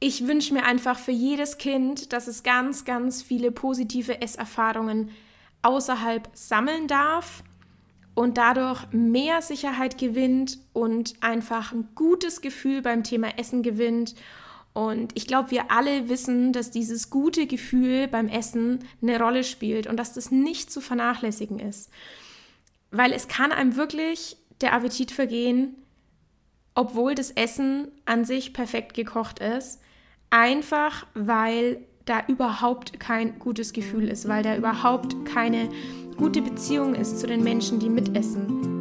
ich wünsche mir einfach für jedes Kind, dass es ganz, ganz viele positive Esserfahrungen außerhalb sammeln darf und dadurch mehr Sicherheit gewinnt und einfach ein gutes Gefühl beim Thema Essen gewinnt. Und ich glaube, wir alle wissen, dass dieses gute Gefühl beim Essen eine Rolle spielt und dass das nicht zu vernachlässigen ist. Weil es kann einem wirklich der Appetit vergehen, obwohl das Essen an sich perfekt gekocht ist. Einfach weil da überhaupt kein gutes Gefühl ist, weil da überhaupt keine gute Beziehung ist zu den Menschen, die mitessen.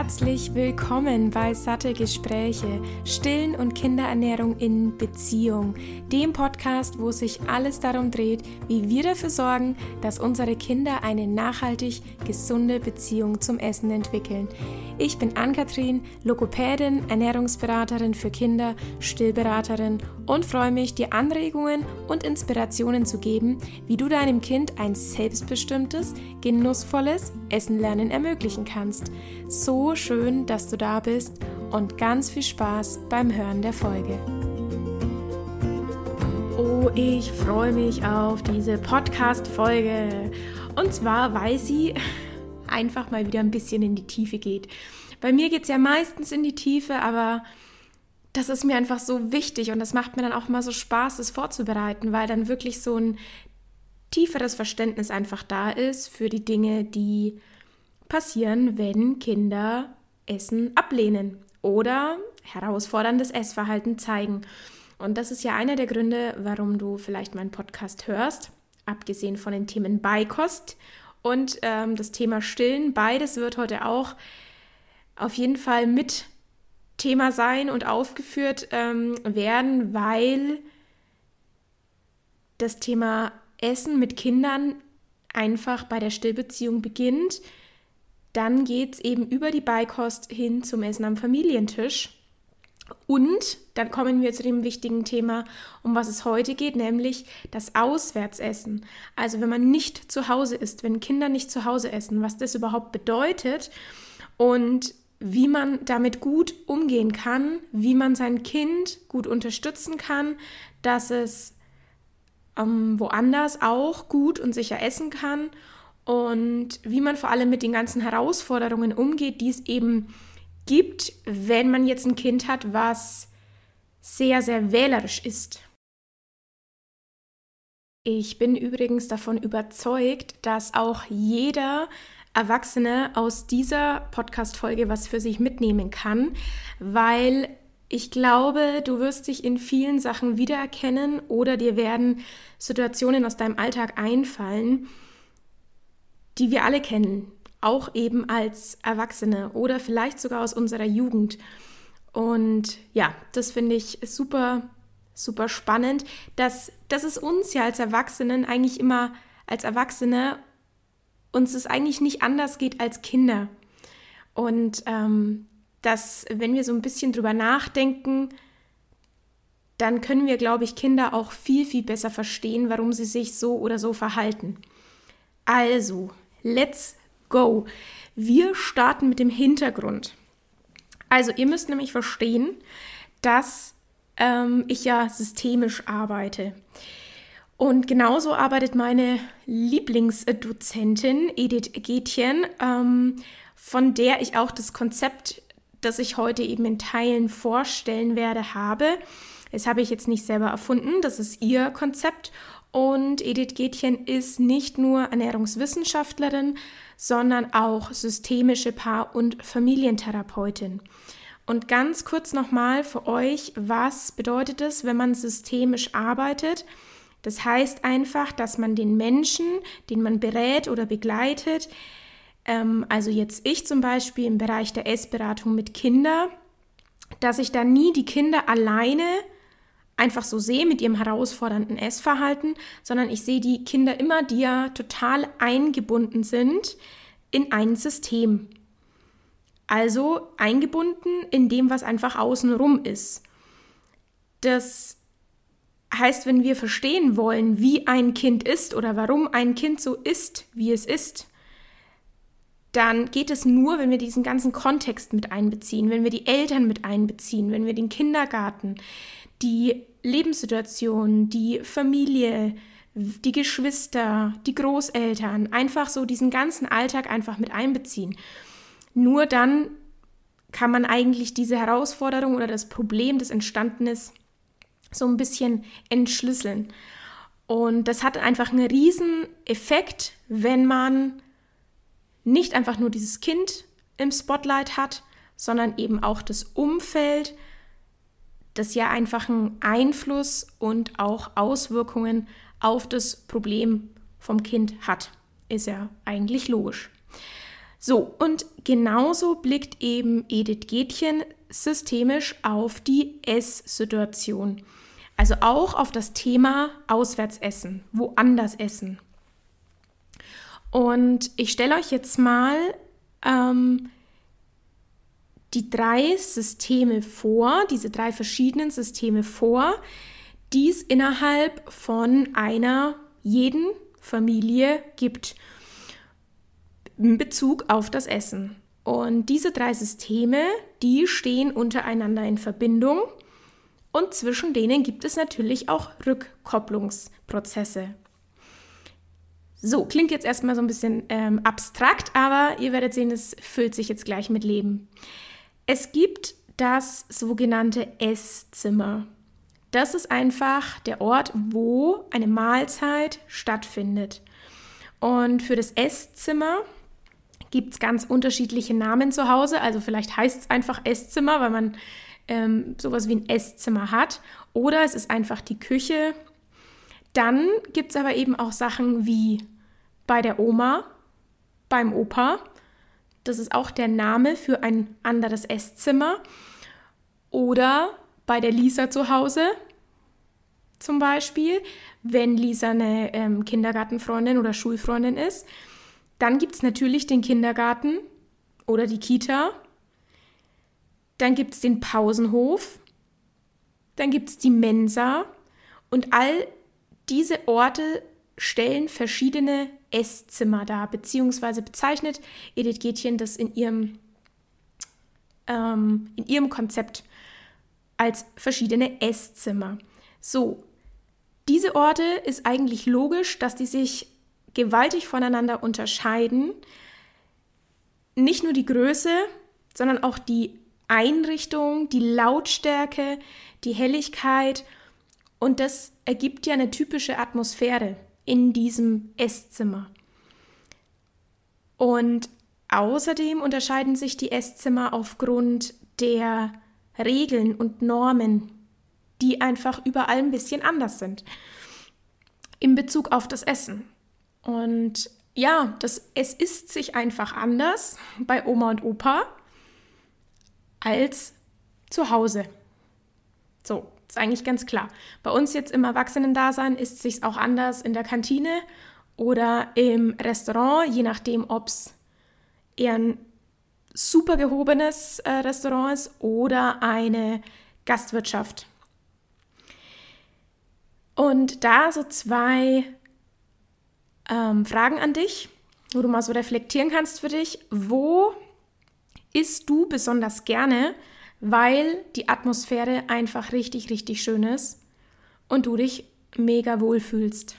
Herzlich willkommen bei Satte Gespräche, Stillen und Kinderernährung in Beziehung, dem Podcast, wo sich alles darum dreht, wie wir dafür sorgen, dass unsere Kinder eine nachhaltig gesunde Beziehung zum Essen entwickeln. Ich bin Ann-Kathrin, Lokopädin, Ernährungsberaterin für Kinder, Stillberaterin und freue mich, dir Anregungen und Inspirationen zu geben, wie du deinem Kind ein selbstbestimmtes, genussvolles Essenlernen ermöglichen kannst. So schön, dass du da bist und ganz viel Spaß beim Hören der Folge. Oh, ich freue mich auf diese Podcast-Folge. Und zwar, weil sie einfach mal wieder ein bisschen in die Tiefe geht. Bei mir geht es ja meistens in die Tiefe, aber das ist mir einfach so wichtig und das macht mir dann auch mal so Spaß, das vorzubereiten, weil dann wirklich so ein tieferes Verständnis einfach da ist für die Dinge, die passieren, wenn Kinder Essen ablehnen oder herausforderndes Essverhalten zeigen. Und das ist ja einer der Gründe, warum du vielleicht meinen Podcast hörst, abgesehen von den Themen Beikost und ähm, das Thema Stillen. Beides wird heute auch auf jeden Fall mit Thema sein und aufgeführt ähm, werden, weil das Thema Essen mit Kindern einfach bei der Stillbeziehung beginnt. Dann geht es eben über die Beikost hin zum Essen am Familientisch. Und dann kommen wir zu dem wichtigen Thema, um was es heute geht, nämlich das Auswärtsessen. Also wenn man nicht zu Hause ist, wenn Kinder nicht zu Hause essen, was das überhaupt bedeutet und wie man damit gut umgehen kann, wie man sein Kind gut unterstützen kann, dass es ähm, woanders auch gut und sicher essen kann und wie man vor allem mit den ganzen Herausforderungen umgeht, die es eben gibt, wenn man jetzt ein Kind hat, was sehr, sehr wählerisch ist. Ich bin übrigens davon überzeugt, dass auch jeder Erwachsene aus dieser Podcast-Folge was für sich mitnehmen kann, weil ich glaube, du wirst dich in vielen Sachen wiedererkennen oder dir werden Situationen aus deinem Alltag einfallen, die wir alle kennen, auch eben als Erwachsene oder vielleicht sogar aus unserer Jugend. Und ja, das finde ich super, super spannend, dass, dass es uns ja als Erwachsenen eigentlich immer als Erwachsene uns es eigentlich nicht anders geht als Kinder. Und ähm, dass, wenn wir so ein bisschen drüber nachdenken, dann können wir, glaube ich, Kinder auch viel, viel besser verstehen, warum sie sich so oder so verhalten. Also, let's go. Wir starten mit dem Hintergrund. Also, ihr müsst nämlich verstehen, dass ähm, ich ja systemisch arbeite. Und genauso arbeitet meine Lieblingsdozentin Edith Gätchen, ähm, von der ich auch das Konzept, das ich heute eben in Teilen vorstellen werde, habe. Das habe ich jetzt nicht selber erfunden, das ist ihr Konzept. Und Edith Gätchen ist nicht nur Ernährungswissenschaftlerin, sondern auch systemische Paar- und Familientherapeutin. Und ganz kurz nochmal für euch, was bedeutet es, wenn man systemisch arbeitet? Das heißt einfach, dass man den Menschen, den man berät oder begleitet, ähm, also jetzt ich zum Beispiel im Bereich der Essberatung mit Kindern, dass ich da nie die Kinder alleine einfach so sehe mit ihrem herausfordernden Essverhalten, sondern ich sehe die Kinder immer, die ja total eingebunden sind in ein System. Also eingebunden in dem, was einfach außenrum ist. Das heißt, wenn wir verstehen wollen, wie ein Kind ist oder warum ein Kind so ist, wie es ist, dann geht es nur, wenn wir diesen ganzen Kontext mit einbeziehen, wenn wir die Eltern mit einbeziehen, wenn wir den Kindergarten, die Lebenssituation, die Familie, die Geschwister, die Großeltern, einfach so diesen ganzen Alltag einfach mit einbeziehen. Nur dann kann man eigentlich diese Herausforderung oder das Problem, das entstanden ist, so ein bisschen entschlüsseln. Und das hat einfach einen riesen Effekt, wenn man nicht einfach nur dieses Kind im Spotlight hat, sondern eben auch das Umfeld, das ja einfach einen Einfluss und auch Auswirkungen auf das Problem vom Kind hat. Ist ja eigentlich logisch. So, und genauso blickt eben Edith Gätchen systemisch auf die Esssituation. Also auch auf das Thema Auswärtsessen, woanders essen. Und ich stelle euch jetzt mal ähm, die drei Systeme vor, diese drei verschiedenen Systeme vor, die es innerhalb von einer jeden Familie gibt in Bezug auf das Essen. Und diese drei Systeme, die stehen untereinander in Verbindung und zwischen denen gibt es natürlich auch Rückkopplungsprozesse. So, klingt jetzt erstmal so ein bisschen ähm, abstrakt, aber ihr werdet sehen, es füllt sich jetzt gleich mit Leben. Es gibt das sogenannte Esszimmer. Das ist einfach der Ort, wo eine Mahlzeit stattfindet. Und für das Esszimmer gibt es ganz unterschiedliche Namen zu Hause. Also vielleicht heißt es einfach Esszimmer, weil man ähm, sowas wie ein Esszimmer hat. Oder es ist einfach die Küche. Dann gibt es aber eben auch Sachen wie bei der Oma, beim Opa das ist auch der Name für ein anderes Esszimmer. Oder bei der Lisa zu Hause zum Beispiel, wenn Lisa eine ähm, Kindergartenfreundin oder Schulfreundin ist. Dann gibt es natürlich den Kindergarten oder die Kita. Dann gibt es den Pausenhof. Dann gibt es die Mensa. Und all diese Orte stellen verschiedene Esszimmer dar, beziehungsweise bezeichnet Edith Gätchen das in ihrem, ähm, in ihrem Konzept als verschiedene Esszimmer. So, diese Orte ist eigentlich logisch, dass die sich gewaltig voneinander unterscheiden. Nicht nur die Größe, sondern auch die Einrichtung, die Lautstärke, die Helligkeit und das ergibt ja eine typische Atmosphäre in diesem Esszimmer. Und außerdem unterscheiden sich die Esszimmer aufgrund der Regeln und Normen, die einfach überall ein bisschen anders sind in Bezug auf das Essen. Und ja, das, es ist sich einfach anders bei Oma und Opa als zu Hause. So, ist eigentlich ganz klar. Bei uns jetzt im Erwachsenendasein ist es auch anders in der Kantine oder im Restaurant, je nachdem, ob es eher ein super gehobenes äh, Restaurant ist oder eine Gastwirtschaft. Und da so zwei ähm, Fragen an dich, wo du mal so reflektieren kannst für dich. Wo isst du besonders gerne? Weil die Atmosphäre einfach richtig, richtig schön ist und du dich mega wohl fühlst.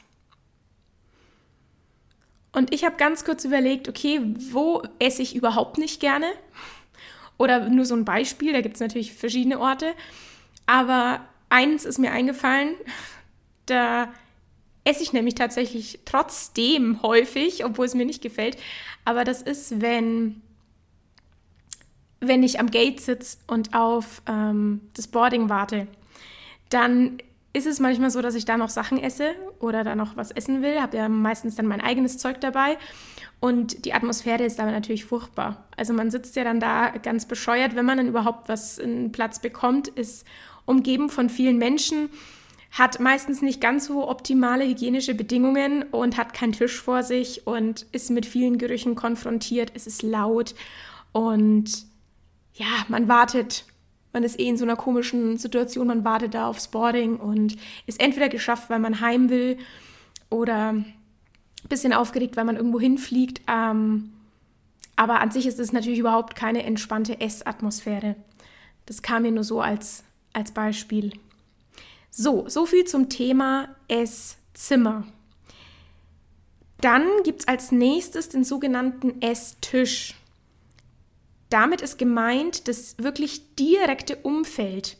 Und ich habe ganz kurz überlegt, okay, wo esse ich überhaupt nicht gerne? Oder nur so ein Beispiel, da gibt es natürlich verschiedene Orte. Aber eins ist mir eingefallen, da esse ich nämlich tatsächlich trotzdem häufig, obwohl es mir nicht gefällt. Aber das ist, wenn wenn ich am Gate sitze und auf ähm, das Boarding warte, dann ist es manchmal so, dass ich da noch Sachen esse oder da noch was essen will. Habe ja meistens dann mein eigenes Zeug dabei. Und die Atmosphäre ist aber natürlich furchtbar. Also man sitzt ja dann da ganz bescheuert, wenn man dann überhaupt was einen Platz bekommt, ist umgeben von vielen Menschen, hat meistens nicht ganz so optimale hygienische Bedingungen und hat keinen Tisch vor sich und ist mit vielen Gerüchen konfrontiert. Es ist laut und ja, man wartet, man ist eh in so einer komischen Situation, man wartet da aufs Boarding und ist entweder geschafft, weil man heim will oder ein bisschen aufgeregt, weil man irgendwo hinfliegt. Ähm, Aber an sich ist es natürlich überhaupt keine entspannte Essatmosphäre. Das kam mir nur so als, als Beispiel. So, so viel zum Thema Esszimmer. Dann gibt es als nächstes den sogenannten Esstisch. Damit ist gemeint das wirklich direkte Umfeld.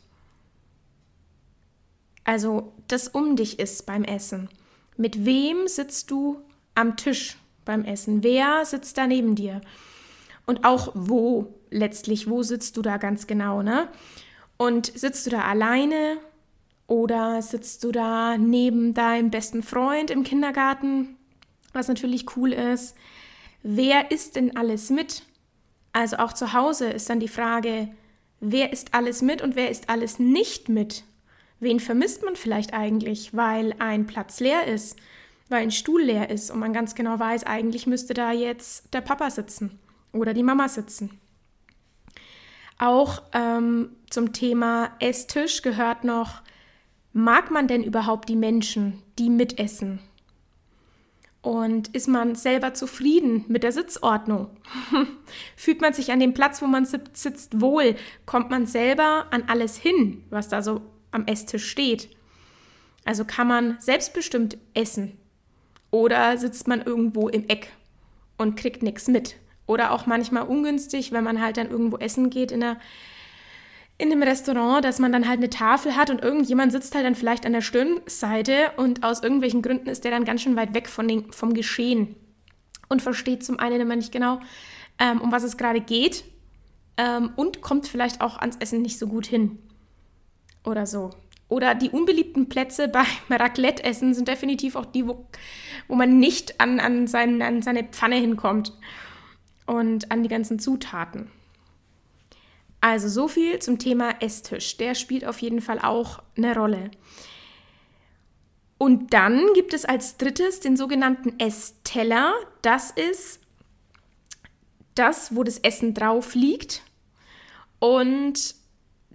Also das um dich ist beim Essen. Mit wem sitzt du am Tisch beim Essen? Wer sitzt da neben dir? Und auch wo letztlich, wo sitzt du da ganz genau, ne? Und sitzt du da alleine oder sitzt du da neben deinem besten Freund im Kindergarten, was natürlich cool ist? Wer isst denn alles mit? Also auch zu Hause ist dann die Frage, wer isst alles mit und wer isst alles nicht mit? Wen vermisst man vielleicht eigentlich, weil ein Platz leer ist, weil ein Stuhl leer ist und man ganz genau weiß, eigentlich müsste da jetzt der Papa sitzen oder die Mama sitzen. Auch ähm, zum Thema Esstisch gehört noch, mag man denn überhaupt die Menschen, die mitessen? Und ist man selber zufrieden mit der Sitzordnung? Fühlt man sich an dem Platz, wo man sitzt, wohl? Kommt man selber an alles hin, was da so am Esstisch steht? Also kann man selbstbestimmt essen? Oder sitzt man irgendwo im Eck und kriegt nichts mit? Oder auch manchmal ungünstig, wenn man halt dann irgendwo essen geht in der in einem Restaurant, dass man dann halt eine Tafel hat und irgendjemand sitzt halt dann vielleicht an der Stirnseite und aus irgendwelchen Gründen ist der dann ganz schön weit weg von den, vom Geschehen und versteht zum einen immer nicht genau, ähm, um was es gerade geht ähm, und kommt vielleicht auch ans Essen nicht so gut hin oder so. Oder die unbeliebten Plätze beim Raclette-Essen sind definitiv auch die, wo, wo man nicht an, an, sein, an seine Pfanne hinkommt und an die ganzen Zutaten. Also so viel zum Thema Esstisch. Der spielt auf jeden Fall auch eine Rolle. Und dann gibt es als drittes den sogenannten Essteller. Das ist das, wo das Essen drauf liegt. Und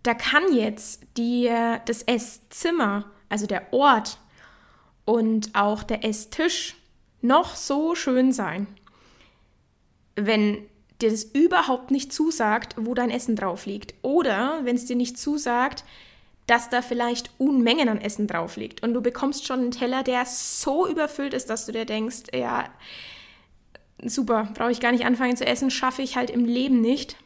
da kann jetzt die, das Esszimmer, also der Ort und auch der Esstisch noch so schön sein. Wenn dir das überhaupt nicht zusagt, wo dein Essen drauf liegt. Oder wenn es dir nicht zusagt, dass da vielleicht Unmengen an Essen drauf liegt und du bekommst schon einen Teller, der so überfüllt ist, dass du dir denkst, ja, super, brauche ich gar nicht anfangen zu essen, schaffe ich halt im Leben nicht.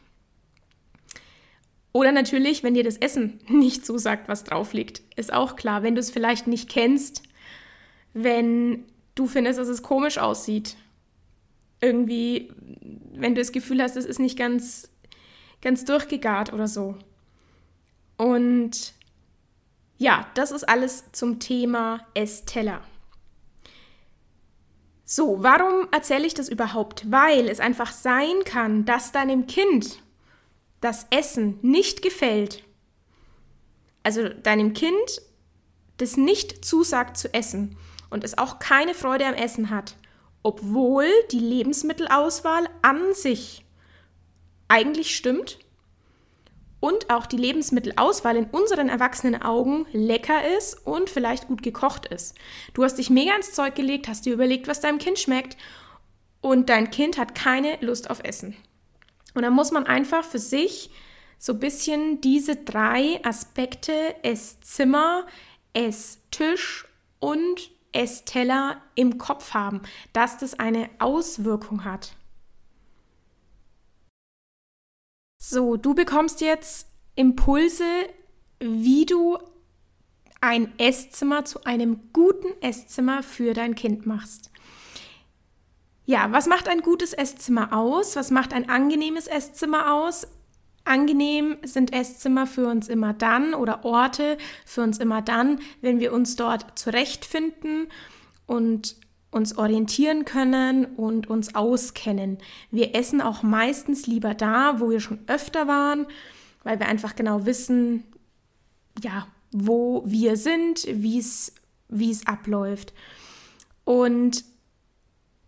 Oder natürlich, wenn dir das Essen nicht zusagt, was drauf liegt, ist auch klar, wenn du es vielleicht nicht kennst, wenn du findest, dass es komisch aussieht, irgendwie, wenn du das Gefühl hast, es ist nicht ganz, ganz durchgegart oder so. Und ja, das ist alles zum Thema Essteller. So, warum erzähle ich das überhaupt? Weil es einfach sein kann, dass deinem Kind das Essen nicht gefällt. Also deinem Kind das nicht zusagt zu essen und es auch keine Freude am Essen hat obwohl die Lebensmittelauswahl an sich eigentlich stimmt und auch die Lebensmittelauswahl in unseren erwachsenen Augen lecker ist und vielleicht gut gekocht ist. Du hast dich mega ins Zeug gelegt, hast dir überlegt, was deinem Kind schmeckt und dein Kind hat keine Lust auf Essen. Und dann muss man einfach für sich so ein bisschen diese drei Aspekte Esszimmer, Esstisch und Essteller im Kopf haben, dass das eine Auswirkung hat. So, du bekommst jetzt Impulse, wie du ein Esszimmer zu einem guten Esszimmer für dein Kind machst. Ja, was macht ein gutes Esszimmer aus? Was macht ein angenehmes Esszimmer aus? Angenehm sind Esszimmer für uns immer dann oder Orte für uns immer dann, wenn wir uns dort zurechtfinden und uns orientieren können und uns auskennen. Wir essen auch meistens lieber da, wo wir schon öfter waren, weil wir einfach genau wissen, ja, wo wir sind, wie es abläuft. Und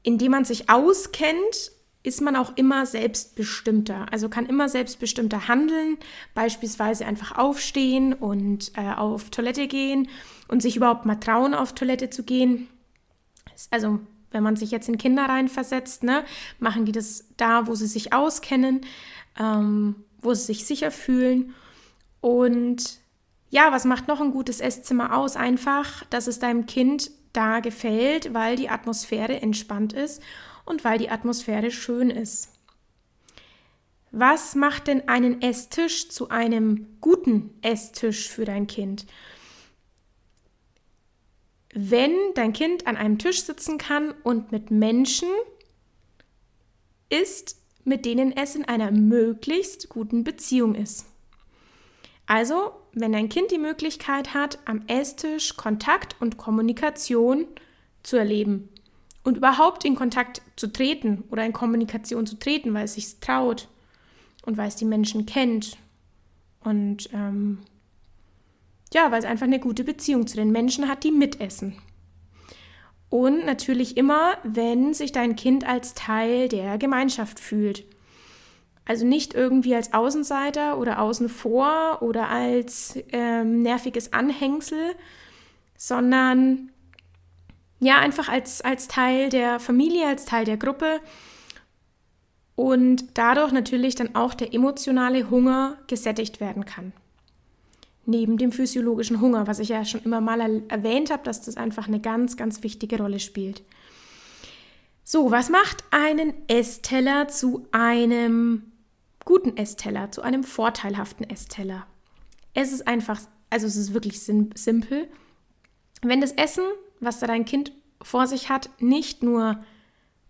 indem man sich auskennt, ist man auch immer selbstbestimmter. Also kann immer selbstbestimmter handeln, beispielsweise einfach aufstehen und äh, auf Toilette gehen und sich überhaupt mal trauen, auf Toilette zu gehen. Also wenn man sich jetzt in Kinder reinversetzt, ne, machen die das da, wo sie sich auskennen, ähm, wo sie sich sicher fühlen. Und ja, was macht noch ein gutes Esszimmer aus? Einfach, dass es deinem Kind da gefällt, weil die Atmosphäre entspannt ist und weil die Atmosphäre schön ist. Was macht denn einen Esstisch zu einem guten Esstisch für dein Kind? Wenn dein Kind an einem Tisch sitzen kann und mit Menschen isst, mit denen es in einer möglichst guten Beziehung ist. Also, wenn dein Kind die Möglichkeit hat, am Esstisch Kontakt und Kommunikation zu erleben und überhaupt in Kontakt zu treten oder in Kommunikation zu treten, weil es sich traut und weil es die Menschen kennt und ähm, ja, weil es einfach eine gute Beziehung zu den Menschen hat, die mitessen. Und natürlich immer, wenn sich dein Kind als Teil der Gemeinschaft fühlt. Also nicht irgendwie als Außenseiter oder außen vor oder als ähm, nerviges Anhängsel, sondern ja, einfach als, als Teil der Familie, als Teil der Gruppe und dadurch natürlich dann auch der emotionale Hunger gesättigt werden kann. Neben dem physiologischen Hunger, was ich ja schon immer mal erwähnt habe, dass das einfach eine ganz, ganz wichtige Rolle spielt. So, was macht einen Essteller zu einem guten Essteller, zu einem vorteilhaften Essteller? Es ist einfach, also es ist wirklich sim simpel. Wenn das Essen, was da dein Kind vor sich hat, nicht nur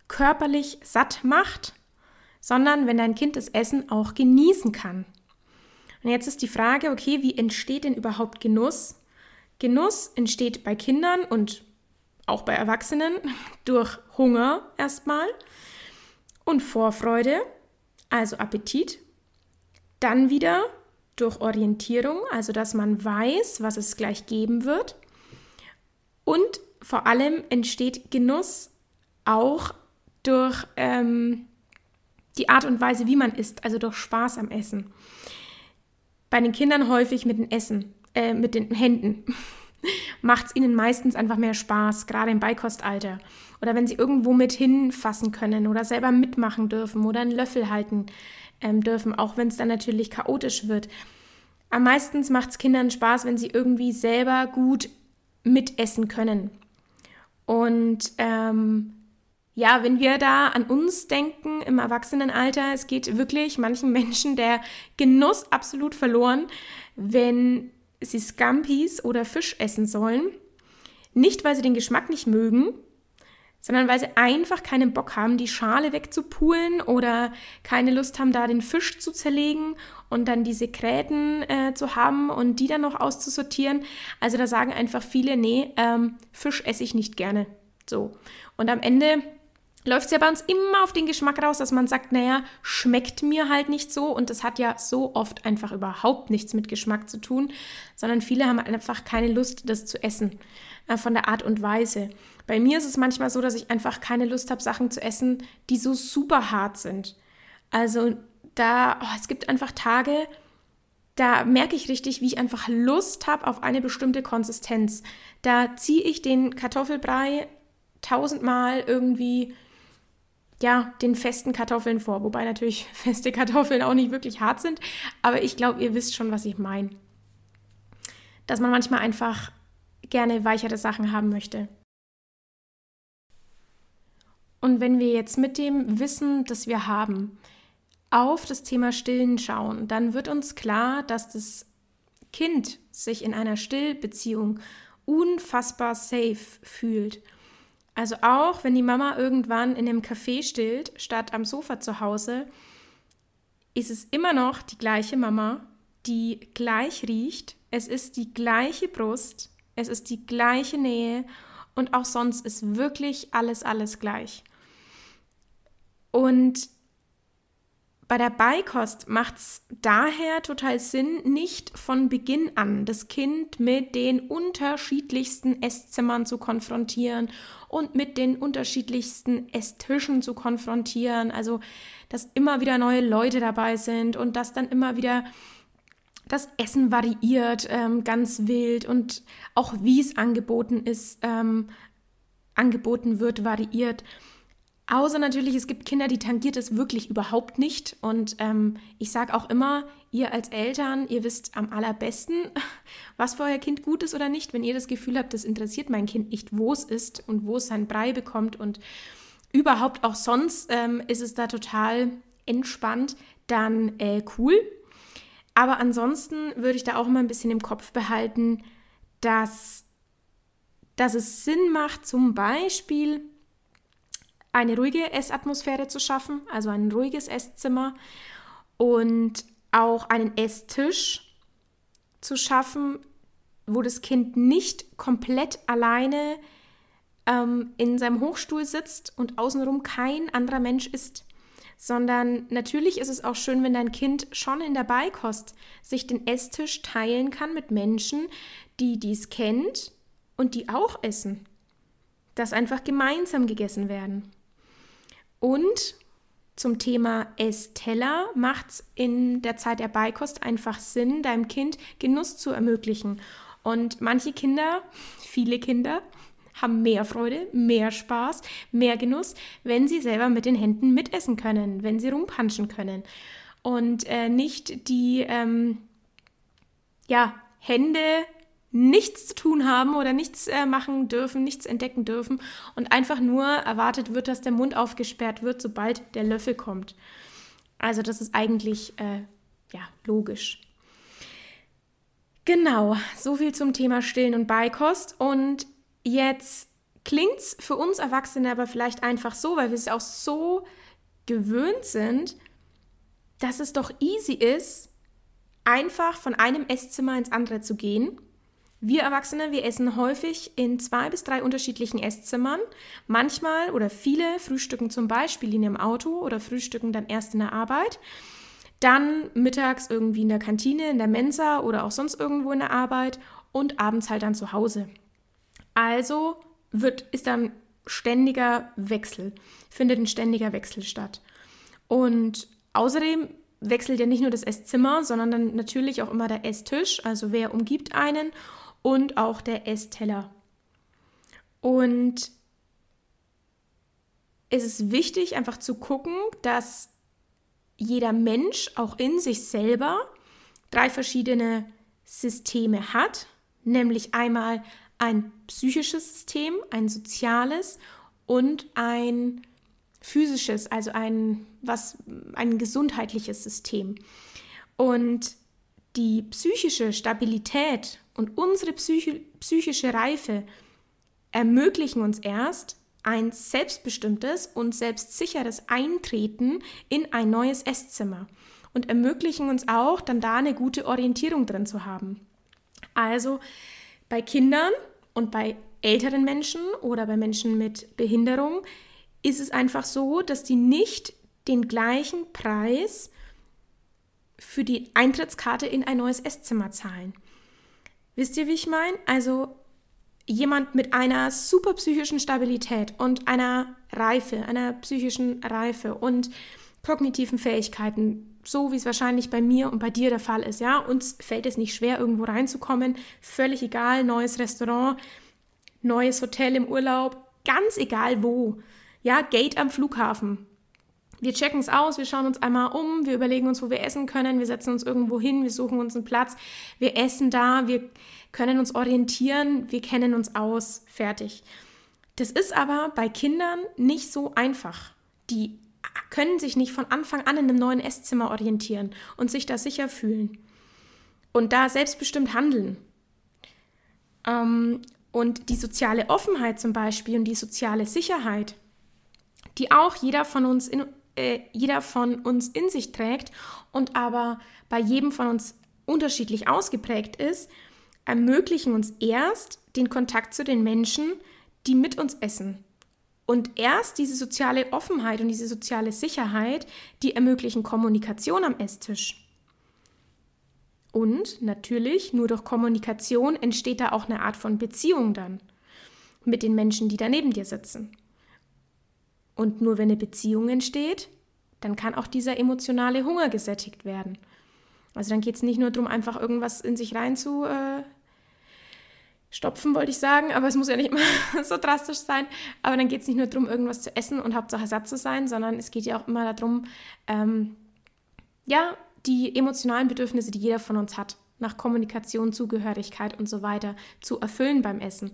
körperlich satt macht, sondern wenn dein Kind das Essen auch genießen kann. Und jetzt ist die Frage, okay, wie entsteht denn überhaupt Genuss? Genuss entsteht bei Kindern und auch bei Erwachsenen durch Hunger erstmal und Vorfreude, also Appetit. Dann wieder durch Orientierung, also dass man weiß, was es gleich geben wird. Und vor allem entsteht Genuss auch durch ähm, die Art und Weise, wie man isst, also durch Spaß am Essen. Bei den Kindern häufig mit dem Essen, äh, mit den Händen. Macht es ihnen meistens einfach mehr Spaß, gerade im Beikostalter. Oder wenn sie irgendwo mit hinfassen können oder selber mitmachen dürfen oder einen Löffel halten ähm, dürfen, auch wenn es dann natürlich chaotisch wird. Am meisten macht es Kindern Spaß, wenn sie irgendwie selber gut mitessen können. Und ähm, ja, wenn wir da an uns denken im Erwachsenenalter, es geht wirklich manchen Menschen der Genuss absolut verloren, wenn sie Scampis oder Fisch essen sollen. Nicht, weil sie den Geschmack nicht mögen, sondern weil sie einfach keinen Bock haben, die Schale wegzupulen oder keine Lust haben, da den Fisch zu zerlegen und dann diese Kräten äh, zu haben und die dann noch auszusortieren. Also da sagen einfach viele, nee, ähm, Fisch esse ich nicht gerne. So. Und am Ende läuft es ja bei uns immer auf den Geschmack raus, dass man sagt, naja, schmeckt mir halt nicht so. Und das hat ja so oft einfach überhaupt nichts mit Geschmack zu tun, sondern viele haben einfach keine Lust, das zu essen, äh, von der Art und Weise. Bei mir ist es manchmal so, dass ich einfach keine Lust habe, Sachen zu essen, die so super hart sind. Also da, oh, es gibt einfach Tage, da merke ich richtig, wie ich einfach Lust habe auf eine bestimmte Konsistenz. Da ziehe ich den Kartoffelbrei tausendmal irgendwie ja, den festen Kartoffeln vor. Wobei natürlich feste Kartoffeln auch nicht wirklich hart sind. Aber ich glaube, ihr wisst schon, was ich meine. Dass man manchmal einfach gerne weichere Sachen haben möchte. Und wenn wir jetzt mit dem Wissen, das wir haben, auf das Thema Stillen schauen, dann wird uns klar, dass das Kind sich in einer Stillbeziehung unfassbar safe fühlt also auch wenn die Mama irgendwann in einem Café stillt, statt am Sofa zu Hause, ist es immer noch die gleiche Mama, die gleich riecht. Es ist die gleiche Brust, es ist die gleiche Nähe und auch sonst ist wirklich alles, alles gleich. Und bei der Beikost macht es daher total Sinn, nicht von Beginn an das Kind mit den unterschiedlichsten Esszimmern zu konfrontieren und mit den unterschiedlichsten Esstischen zu konfrontieren. Also, dass immer wieder neue Leute dabei sind und dass dann immer wieder das Essen variiert, ähm, ganz wild und auch wie es angeboten ist, ähm, angeboten wird, variiert. Außer natürlich, es gibt Kinder, die tangiert es wirklich überhaupt nicht. Und ähm, ich sage auch immer, ihr als Eltern, ihr wisst am allerbesten, was für euer Kind gut ist oder nicht. Wenn ihr das Gefühl habt, das interessiert mein Kind nicht, wo es ist und wo es seinen Brei bekommt und überhaupt auch sonst ähm, ist es da total entspannt, dann äh, cool. Aber ansonsten würde ich da auch immer ein bisschen im Kopf behalten, dass, dass es Sinn macht, zum Beispiel eine ruhige Essatmosphäre zu schaffen, also ein ruhiges Esszimmer und auch einen Esstisch zu schaffen, wo das Kind nicht komplett alleine ähm, in seinem Hochstuhl sitzt und außenrum kein anderer Mensch ist sondern natürlich ist es auch schön, wenn dein Kind schon in der Beikost sich den Esstisch teilen kann mit Menschen, die dies kennt und die auch essen. Dass einfach gemeinsam gegessen werden. Und zum Thema Essteller macht es in der Zeit der Beikost einfach Sinn, deinem Kind Genuss zu ermöglichen. Und manche Kinder, viele Kinder, haben mehr Freude, mehr Spaß, mehr Genuss, wenn sie selber mit den Händen mitessen können, wenn sie rumpanschen können. Und äh, nicht die ähm, ja, Hände nichts zu tun haben oder nichts äh, machen dürfen, nichts entdecken dürfen und einfach nur erwartet wird, dass der Mund aufgesperrt wird, sobald der Löffel kommt. Also das ist eigentlich äh, ja logisch. Genau, so viel zum Thema Stillen und Beikost. Und Jetzt klingt es für uns Erwachsene aber vielleicht einfach so, weil wir es auch so gewöhnt sind, dass es doch easy ist, einfach von einem Esszimmer ins andere zu gehen. Wir Erwachsene, wir essen häufig in zwei bis drei unterschiedlichen Esszimmern. Manchmal oder viele frühstücken zum Beispiel in ihrem Auto oder frühstücken dann erst in der Arbeit. Dann mittags irgendwie in der Kantine, in der Mensa oder auch sonst irgendwo in der Arbeit und abends halt dann zu Hause. Also wird, ist dann ständiger Wechsel, findet ein ständiger Wechsel statt. Und außerdem wechselt ja nicht nur das Esszimmer, sondern dann natürlich auch immer der Esstisch, also wer umgibt einen und auch der Essteller. Und es ist wichtig, einfach zu gucken, dass jeder Mensch auch in sich selber drei verschiedene Systeme hat, nämlich einmal ein psychisches System, ein soziales und ein physisches, also ein, was, ein gesundheitliches System. Und die psychische Stabilität und unsere Psychi psychische Reife ermöglichen uns erst ein selbstbestimmtes und selbstsicheres Eintreten in ein neues Esszimmer und ermöglichen uns auch dann da eine gute Orientierung drin zu haben. Also bei Kindern und bei älteren Menschen oder bei Menschen mit Behinderung ist es einfach so, dass die nicht den gleichen Preis für die Eintrittskarte in ein neues Esszimmer zahlen. Wisst ihr, wie ich meine? Also jemand mit einer super psychischen Stabilität und einer Reife, einer psychischen Reife und kognitiven Fähigkeiten, so wie es wahrscheinlich bei mir und bei dir der Fall ist, ja, uns fällt es nicht schwer, irgendwo reinzukommen, völlig egal, neues Restaurant, neues Hotel im Urlaub, ganz egal wo, ja, Gate am Flughafen. Wir checken es aus, wir schauen uns einmal um, wir überlegen uns, wo wir essen können, wir setzen uns irgendwo hin, wir suchen uns einen Platz, wir essen da, wir können uns orientieren, wir kennen uns aus, fertig. Das ist aber bei Kindern nicht so einfach. Die können sich nicht von Anfang an in einem neuen Esszimmer orientieren und sich da sicher fühlen und da selbstbestimmt handeln. Ähm, und die soziale Offenheit zum Beispiel und die soziale Sicherheit, die auch jeder von uns in, äh, jeder von uns in sich trägt und aber bei jedem von uns unterschiedlich ausgeprägt ist, ermöglichen uns erst den Kontakt zu den Menschen, die mit uns essen, und erst diese soziale Offenheit und diese soziale Sicherheit, die ermöglichen Kommunikation am Esstisch. Und natürlich, nur durch Kommunikation entsteht da auch eine Art von Beziehung dann mit den Menschen, die da neben dir sitzen. Und nur wenn eine Beziehung entsteht, dann kann auch dieser emotionale Hunger gesättigt werden. Also dann geht es nicht nur darum, einfach irgendwas in sich rein zu, äh, stopfen, wollte ich sagen, aber es muss ja nicht immer so drastisch sein. Aber dann geht es nicht nur darum, irgendwas zu essen und Hauptsache satt zu sein, sondern es geht ja auch immer darum, ähm, ja, die emotionalen Bedürfnisse, die jeder von uns hat, nach Kommunikation, Zugehörigkeit und so weiter zu erfüllen beim Essen.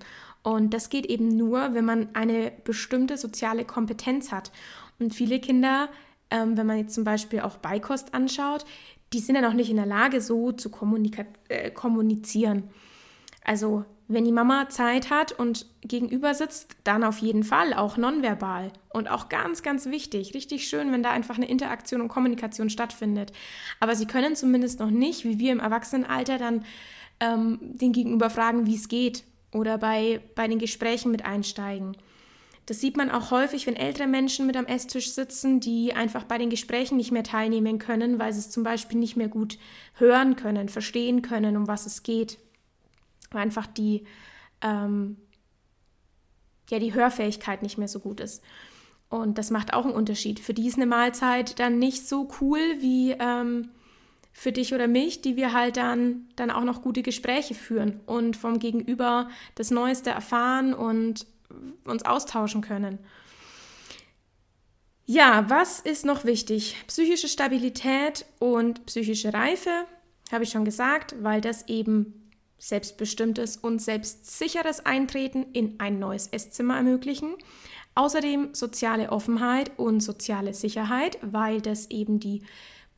Und das geht eben nur, wenn man eine bestimmte soziale Kompetenz hat. Und viele Kinder, ähm, wenn man jetzt zum Beispiel auch Beikost anschaut, die sind ja noch nicht in der Lage, so zu äh, kommunizieren. Also wenn die Mama Zeit hat und gegenüber sitzt, dann auf jeden Fall auch nonverbal. Und auch ganz, ganz wichtig, richtig schön, wenn da einfach eine Interaktion und Kommunikation stattfindet. Aber sie können zumindest noch nicht, wie wir im Erwachsenenalter, dann ähm, den Gegenüber fragen, wie es geht oder bei, bei den Gesprächen mit einsteigen. Das sieht man auch häufig, wenn ältere Menschen mit am Esstisch sitzen, die einfach bei den Gesprächen nicht mehr teilnehmen können, weil sie es zum Beispiel nicht mehr gut hören können, verstehen können, um was es geht weil einfach die, ähm, ja, die Hörfähigkeit nicht mehr so gut ist. Und das macht auch einen Unterschied. Für die ist eine Mahlzeit dann nicht so cool wie ähm, für dich oder mich, die wir halt dann, dann auch noch gute Gespräche führen und vom Gegenüber das Neueste erfahren und uns austauschen können. Ja, was ist noch wichtig? Psychische Stabilität und psychische Reife, habe ich schon gesagt, weil das eben selbstbestimmtes und selbstsicheres Eintreten in ein neues Esszimmer ermöglichen. Außerdem soziale Offenheit und soziale Sicherheit, weil das eben die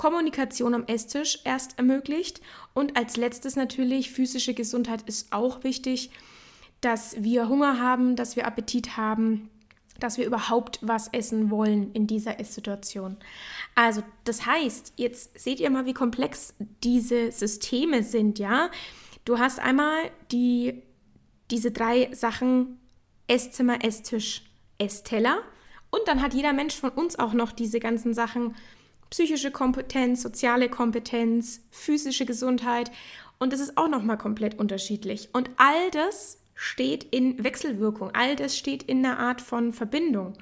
Kommunikation am Esstisch erst ermöglicht. Und als letztes natürlich physische Gesundheit ist auch wichtig, dass wir Hunger haben, dass wir Appetit haben, dass wir überhaupt was essen wollen in dieser Esssituation. Also das heißt, jetzt seht ihr mal, wie komplex diese Systeme sind, ja. Du hast einmal die, diese drei Sachen Esszimmer, Esstisch, Essteller. Und dann hat jeder Mensch von uns auch noch diese ganzen Sachen psychische Kompetenz, soziale Kompetenz, physische Gesundheit. Und das ist auch nochmal komplett unterschiedlich. Und all das steht in Wechselwirkung, all das steht in einer Art von Verbindung.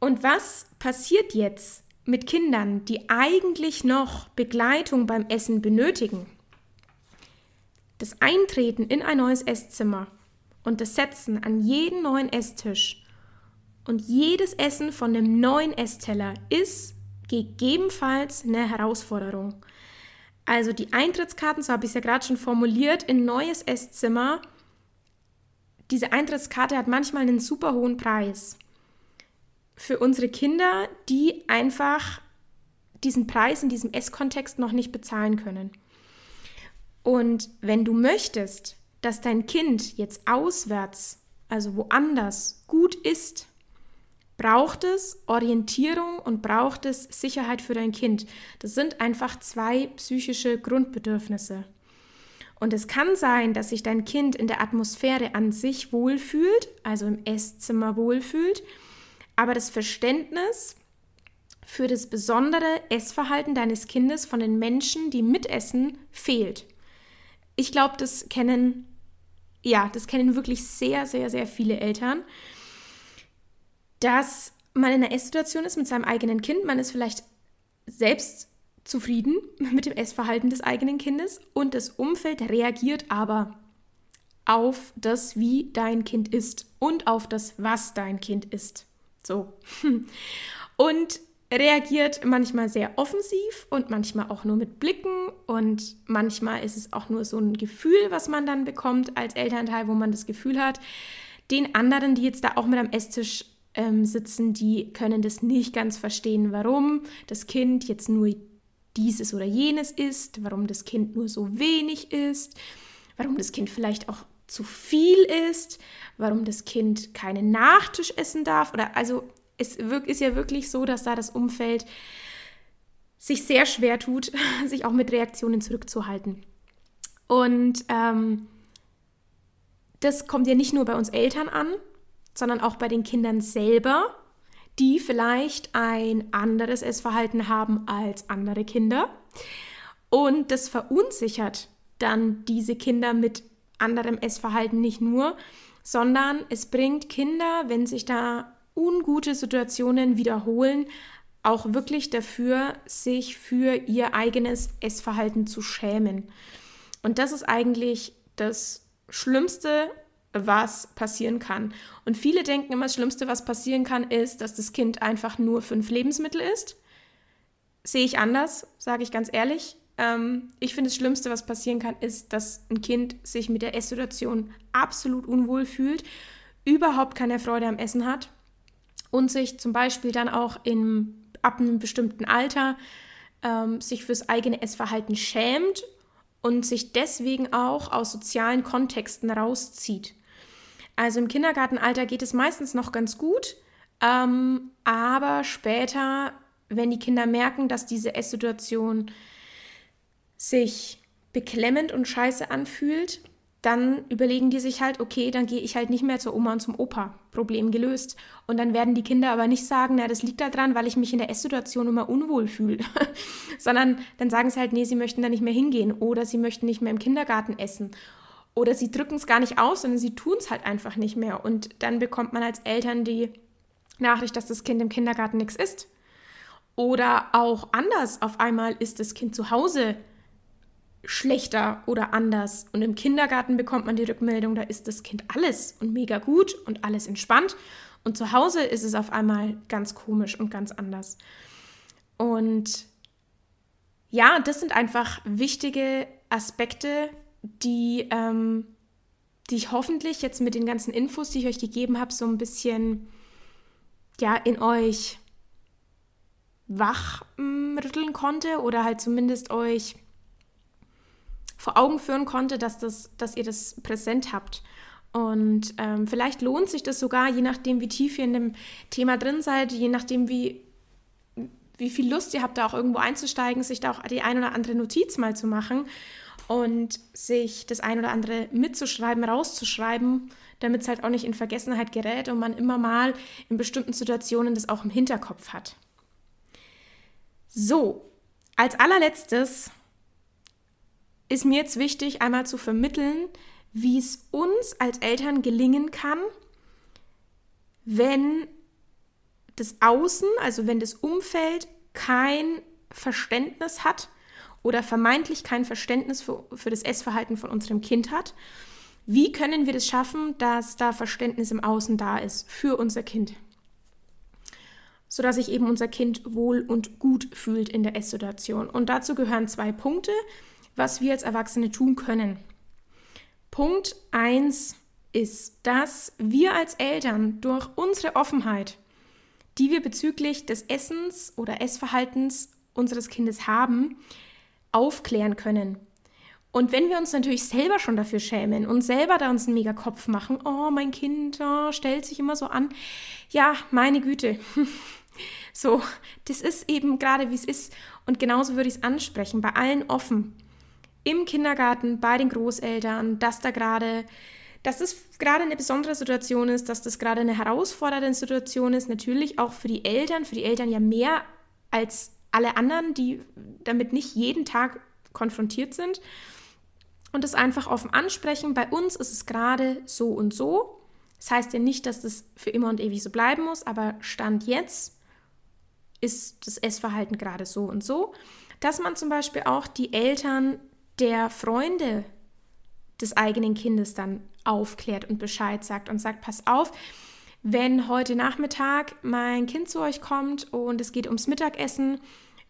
Und was passiert jetzt mit Kindern, die eigentlich noch Begleitung beim Essen benötigen? Das Eintreten in ein neues Esszimmer und das Setzen an jeden neuen Esstisch und jedes Essen von dem neuen Essteller ist gegebenenfalls eine Herausforderung. Also die Eintrittskarten, so habe ich es ja gerade schon formuliert, in neues Esszimmer. Diese Eintrittskarte hat manchmal einen super hohen Preis. Für unsere Kinder, die einfach diesen Preis in diesem Esskontext noch nicht bezahlen können. Und wenn du möchtest, dass dein Kind jetzt auswärts, also woanders, gut ist, braucht es Orientierung und braucht es Sicherheit für dein Kind. Das sind einfach zwei psychische Grundbedürfnisse. Und es kann sein, dass sich dein Kind in der Atmosphäre an sich wohlfühlt, also im Esszimmer wohlfühlt, aber das Verständnis für das besondere Essverhalten deines Kindes von den Menschen, die mitessen, fehlt ich glaube, das kennen, ja, das kennen wirklich sehr, sehr, sehr viele Eltern, dass man in einer Esssituation ist mit seinem eigenen Kind, man ist vielleicht selbst zufrieden mit dem Essverhalten des eigenen Kindes und das Umfeld reagiert aber auf das, wie dein Kind ist und auf das, was dein Kind ist. So. Und reagiert manchmal sehr offensiv und manchmal auch nur mit Blicken und manchmal ist es auch nur so ein Gefühl, was man dann bekommt als Elternteil, wo man das Gefühl hat, den anderen, die jetzt da auch mit am Esstisch ähm, sitzen, die können das nicht ganz verstehen, warum das Kind jetzt nur dieses oder jenes ist, warum das Kind nur so wenig ist, warum das Kind vielleicht auch zu viel ist, warum das Kind keinen Nachtisch essen darf oder also es ist ja wirklich so, dass da das Umfeld sich sehr schwer tut, sich auch mit Reaktionen zurückzuhalten. Und ähm, das kommt ja nicht nur bei uns Eltern an, sondern auch bei den Kindern selber, die vielleicht ein anderes Essverhalten haben als andere Kinder. Und das verunsichert dann diese Kinder mit anderem Essverhalten nicht nur, sondern es bringt Kinder, wenn sich da ungute Situationen wiederholen, auch wirklich dafür, sich für ihr eigenes Essverhalten zu schämen. Und das ist eigentlich das Schlimmste, was passieren kann. Und viele denken immer, das Schlimmste, was passieren kann, ist, dass das Kind einfach nur fünf Lebensmittel isst. Sehe ich anders, sage ich ganz ehrlich. Ähm, ich finde, das Schlimmste, was passieren kann, ist, dass ein Kind sich mit der Esssituation absolut unwohl fühlt, überhaupt keine Freude am Essen hat und sich zum Beispiel dann auch in, ab einem bestimmten Alter ähm, sich fürs eigene Essverhalten schämt und sich deswegen auch aus sozialen Kontexten rauszieht. Also im Kindergartenalter geht es meistens noch ganz gut, ähm, aber später, wenn die Kinder merken, dass diese Esssituation sich beklemmend und scheiße anfühlt, dann überlegen die sich halt, okay, dann gehe ich halt nicht mehr zur Oma und zum Opa. Problem gelöst. Und dann werden die Kinder aber nicht sagen, na, das liegt daran, weil ich mich in der Esssituation immer unwohl fühle. Sondern dann sagen sie halt, nee, sie möchten da nicht mehr hingehen oder sie möchten nicht mehr im Kindergarten essen. Oder sie drücken es gar nicht aus, sondern sie tun es halt einfach nicht mehr. Und dann bekommt man als Eltern die Nachricht, dass das Kind im Kindergarten nichts isst. Oder auch anders, auf einmal ist das Kind zu Hause schlechter oder anders. Und im Kindergarten bekommt man die Rückmeldung, da ist das Kind alles und mega gut und alles entspannt. Und zu Hause ist es auf einmal ganz komisch und ganz anders. Und ja, das sind einfach wichtige Aspekte, die, ähm, die ich hoffentlich jetzt mit den ganzen Infos, die ich euch gegeben habe, so ein bisschen ja, in euch wachrütteln konnte oder halt zumindest euch vor Augen führen konnte, dass, das, dass ihr das präsent habt. Und ähm, vielleicht lohnt sich das sogar, je nachdem, wie tief ihr in dem Thema drin seid, je nachdem, wie, wie viel Lust ihr habt, da auch irgendwo einzusteigen, sich da auch die ein oder andere Notiz mal zu machen und sich das ein oder andere mitzuschreiben, rauszuschreiben, damit es halt auch nicht in Vergessenheit gerät und man immer mal in bestimmten Situationen das auch im Hinterkopf hat. So, als allerletztes ist mir jetzt wichtig, einmal zu vermitteln, wie es uns als Eltern gelingen kann, wenn das Außen, also wenn das Umfeld kein Verständnis hat oder vermeintlich kein Verständnis für, für das Essverhalten von unserem Kind hat. Wie können wir das schaffen, dass da Verständnis im Außen da ist für unser Kind? Sodass sich eben unser Kind wohl und gut fühlt in der Esssituation. Und dazu gehören zwei Punkte, was wir als Erwachsene tun können. Punkt 1 ist, dass wir als Eltern durch unsere Offenheit, die wir bezüglich des Essens oder Essverhaltens unseres Kindes haben, aufklären können. Und wenn wir uns natürlich selber schon dafür schämen und selber da uns einen mega Kopf machen, oh, mein Kind oh, stellt sich immer so an, ja, meine Güte. so, das ist eben gerade wie es ist. Und genauso würde ich es ansprechen, bei allen offen im Kindergarten bei den Großeltern, dass da gerade, dass das gerade eine besondere Situation ist, dass das gerade eine herausfordernde Situation ist, natürlich auch für die Eltern, für die Eltern ja mehr als alle anderen, die damit nicht jeden Tag konfrontiert sind. Und das einfach offen ansprechen. Bei uns ist es gerade so und so. Das heißt ja nicht, dass das für immer und ewig so bleiben muss, aber Stand jetzt ist das Essverhalten gerade so und so. Dass man zum Beispiel auch die Eltern der Freunde des eigenen Kindes dann aufklärt und Bescheid sagt und sagt, pass auf, wenn heute Nachmittag mein Kind zu euch kommt und es geht ums Mittagessen,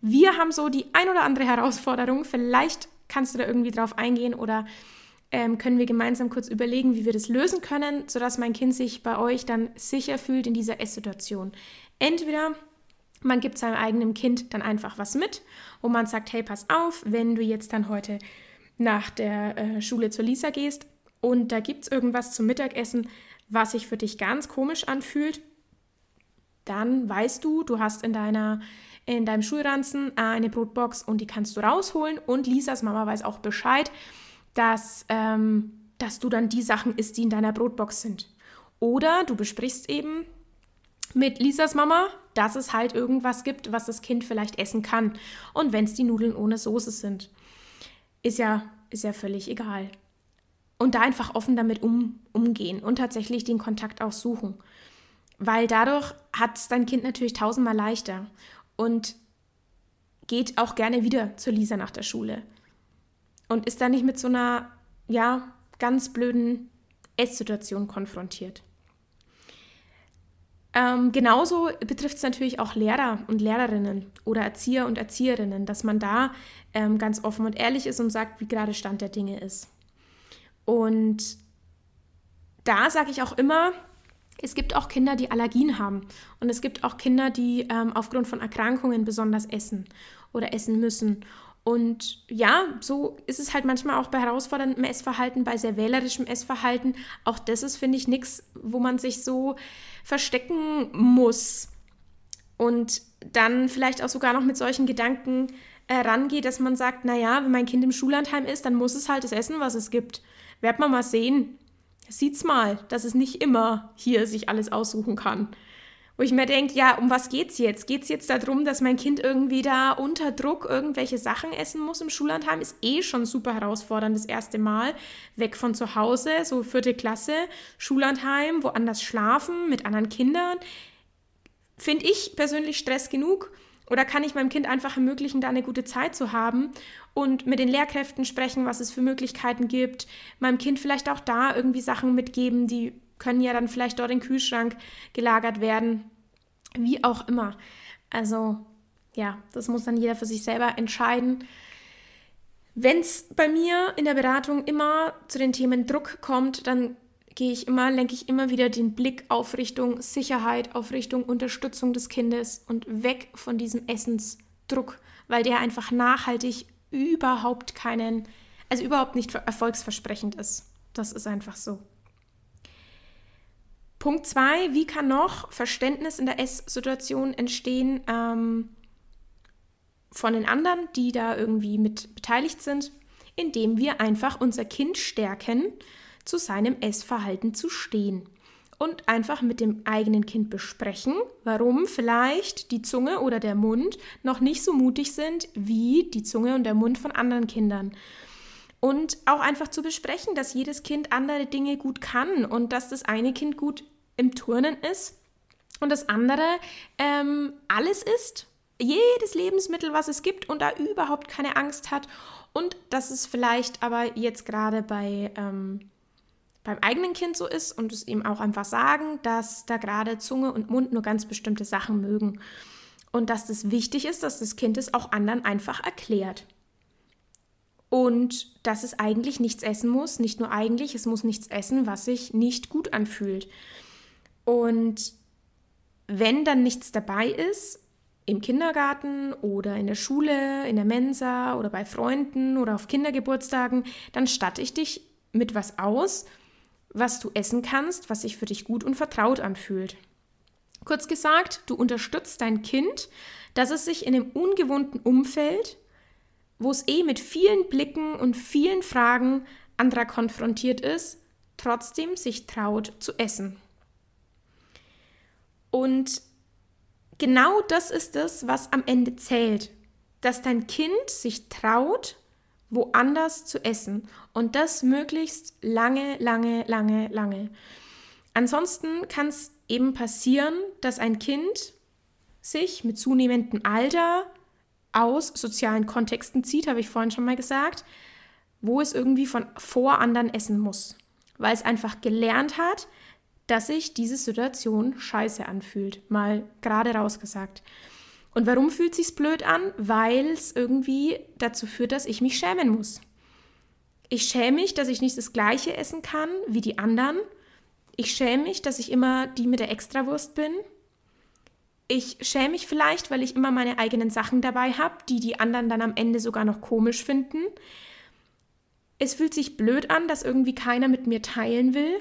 wir haben so die ein oder andere Herausforderung, vielleicht kannst du da irgendwie drauf eingehen oder ähm, können wir gemeinsam kurz überlegen, wie wir das lösen können, sodass mein Kind sich bei euch dann sicher fühlt in dieser Esssituation. Entweder man gibt seinem eigenen Kind dann einfach was mit, wo man sagt, hey, pass auf, wenn du jetzt dann heute nach der äh, Schule zur Lisa gehst und da gibt es irgendwas zum Mittagessen, was sich für dich ganz komisch anfühlt, dann weißt du, du hast in deiner in deinem Schulranzen äh, eine Brotbox und die kannst du rausholen und Lisas Mama weiß auch Bescheid, dass, ähm, dass du dann die Sachen isst, die in deiner Brotbox sind. Oder du besprichst eben mit Lisas Mama, dass es halt irgendwas gibt, was das Kind vielleicht essen kann. Und wenn es die Nudeln ohne Soße sind, ist ja, ist ja völlig egal. Und da einfach offen damit um, umgehen und tatsächlich den Kontakt auch suchen. Weil dadurch hat es dein Kind natürlich tausendmal leichter und geht auch gerne wieder zur Lisa nach der Schule. Und ist da nicht mit so einer, ja, ganz blöden Esssituation konfrontiert. Ähm, genauso betrifft es natürlich auch Lehrer und Lehrerinnen oder Erzieher und Erzieherinnen, dass man da ähm, ganz offen und ehrlich ist und sagt, wie gerade Stand der Dinge ist. Und da sage ich auch immer, es gibt auch Kinder, die Allergien haben. Und es gibt auch Kinder, die ähm, aufgrund von Erkrankungen besonders essen oder essen müssen. Und ja, so ist es halt manchmal auch bei herausforderndem Essverhalten, bei sehr wählerischem Essverhalten. Auch das ist, finde ich, nichts, wo man sich so verstecken muss. Und dann vielleicht auch sogar noch mit solchen Gedanken äh, rangeht, dass man sagt, naja, wenn mein Kind im Schullandheim ist, dann muss es halt das essen, was es gibt. Werd man mal sehen. Sieht's mal, dass es nicht immer hier sich alles aussuchen kann. Wo ich mir denke, ja, um was geht's jetzt? Geht's jetzt darum, dass mein Kind irgendwie da unter Druck irgendwelche Sachen essen muss im Schullandheim? Ist eh schon super herausfordernd das erste Mal. Weg von zu Hause, so vierte Klasse, Schullandheim, woanders schlafen, mit anderen Kindern. Finde ich persönlich Stress genug. Oder kann ich meinem Kind einfach ermöglichen, da eine gute Zeit zu haben und mit den Lehrkräften sprechen, was es für Möglichkeiten gibt, meinem Kind vielleicht auch da irgendwie Sachen mitgeben, die können ja dann vielleicht dort in den Kühlschrank gelagert werden. Wie auch immer. Also ja, das muss dann jeder für sich selber entscheiden. Wenn es bei mir in der Beratung immer zu den Themen Druck kommt, dann gehe ich immer, lenke ich immer wieder den Blick auf Richtung Sicherheit, auf Richtung Unterstützung des Kindes und weg von diesem Essensdruck, weil der einfach nachhaltig überhaupt keinen, also überhaupt nicht erfolgsversprechend ist. Das ist einfach so. Punkt zwei, wie kann noch Verständnis in der Esssituation entstehen ähm, von den anderen, die da irgendwie mit beteiligt sind, indem wir einfach unser Kind stärken, zu seinem Essverhalten zu stehen und einfach mit dem eigenen Kind besprechen, warum vielleicht die Zunge oder der Mund noch nicht so mutig sind wie die Zunge und der Mund von anderen Kindern. Und auch einfach zu besprechen, dass jedes Kind andere Dinge gut kann und dass das eine Kind gut im Turnen ist und das andere ähm, alles ist, jedes Lebensmittel, was es gibt und da überhaupt keine Angst hat und dass es vielleicht aber jetzt gerade bei ähm, beim eigenen Kind so ist und es ihm auch einfach sagen, dass da gerade Zunge und Mund nur ganz bestimmte Sachen mögen und dass es wichtig ist, dass das Kind es auch anderen einfach erklärt. Und dass es eigentlich nichts essen muss, nicht nur eigentlich, es muss nichts essen, was sich nicht gut anfühlt. Und wenn dann nichts dabei ist, im Kindergarten oder in der Schule, in der Mensa oder bei Freunden oder auf Kindergeburtstagen, dann statte ich dich mit was aus, was du essen kannst, was sich für dich gut und vertraut anfühlt. Kurz gesagt, du unterstützt dein Kind, dass es sich in einem ungewohnten Umfeld, wo es eh mit vielen Blicken und vielen Fragen anderer konfrontiert ist, trotzdem sich traut zu essen. Und genau das ist es, was am Ende zählt, dass dein Kind sich traut, woanders zu essen und das möglichst lange, lange, lange, lange. Ansonsten kann es eben passieren, dass ein Kind sich mit zunehmendem Alter aus sozialen Kontexten zieht, habe ich vorhin schon mal gesagt, wo es irgendwie von vor anderen essen muss, weil es einfach gelernt hat, dass sich diese Situation scheiße anfühlt, mal gerade rausgesagt. Und warum fühlt sich's blöd an? Weil es irgendwie dazu führt, dass ich mich schämen muss. Ich schäme mich, dass ich nicht das gleiche essen kann wie die anderen. Ich schäme mich, dass ich immer die mit der Extrawurst bin. Ich schäme mich vielleicht, weil ich immer meine eigenen Sachen dabei habe, die die anderen dann am Ende sogar noch komisch finden. Es fühlt sich blöd an, dass irgendwie keiner mit mir teilen will.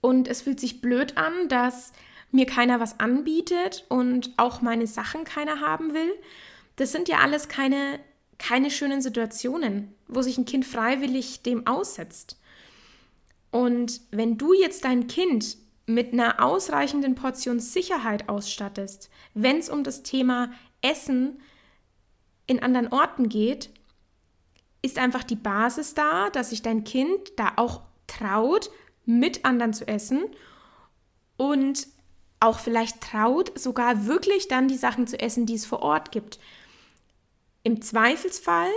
Und es fühlt sich blöd an, dass mir keiner was anbietet und auch meine Sachen keiner haben will. Das sind ja alles keine, keine schönen Situationen, wo sich ein Kind freiwillig dem aussetzt. Und wenn du jetzt dein Kind mit einer ausreichenden Portion Sicherheit ausstattest, wenn es um das Thema Essen in anderen Orten geht, ist einfach die Basis da, dass sich dein Kind da auch traut, mit anderen zu essen und auch vielleicht traut, sogar wirklich dann die Sachen zu essen, die es vor Ort gibt. Im Zweifelsfall,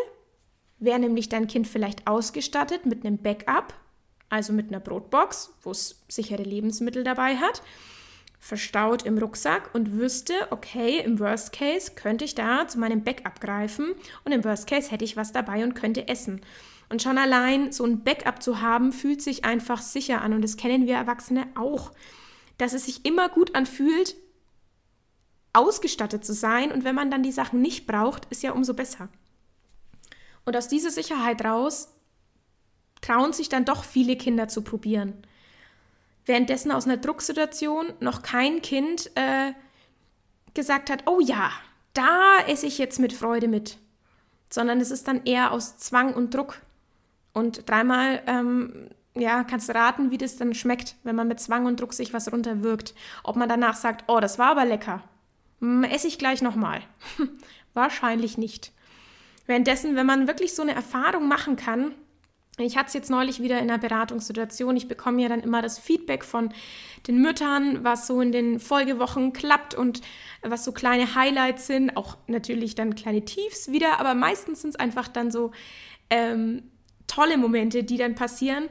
wäre nämlich dein Kind vielleicht ausgestattet mit einem Backup, also mit einer Brotbox, wo es sichere Lebensmittel dabei hat, verstaut im Rucksack und wüsste, okay, im Worst Case könnte ich da zu meinem Backup greifen und im Worst Case hätte ich was dabei und könnte essen. Und schon allein so ein Backup zu haben, fühlt sich einfach sicher an und das kennen wir Erwachsene auch, dass es sich immer gut anfühlt, ausgestattet zu sein und wenn man dann die Sachen nicht braucht, ist ja umso besser. Und aus dieser Sicherheit raus trauen sich dann doch viele Kinder zu probieren. Währenddessen aus einer Drucksituation noch kein Kind äh, gesagt hat, oh ja, da esse ich jetzt mit Freude mit, sondern es ist dann eher aus Zwang und Druck. Und dreimal, ähm, ja, kannst raten, wie das dann schmeckt, wenn man mit Zwang und Druck sich was runterwirkt. Ob man danach sagt, oh, das war aber lecker, hm, esse ich gleich nochmal. Wahrscheinlich nicht. Währenddessen, wenn man wirklich so eine Erfahrung machen kann, ich hatte es jetzt neulich wieder in einer Beratungssituation. Ich bekomme ja dann immer das Feedback von den Müttern, was so in den Folgewochen klappt und was so kleine Highlights sind. Auch natürlich dann kleine Tiefs wieder, aber meistens sind es einfach dann so ähm, tolle Momente, die dann passieren,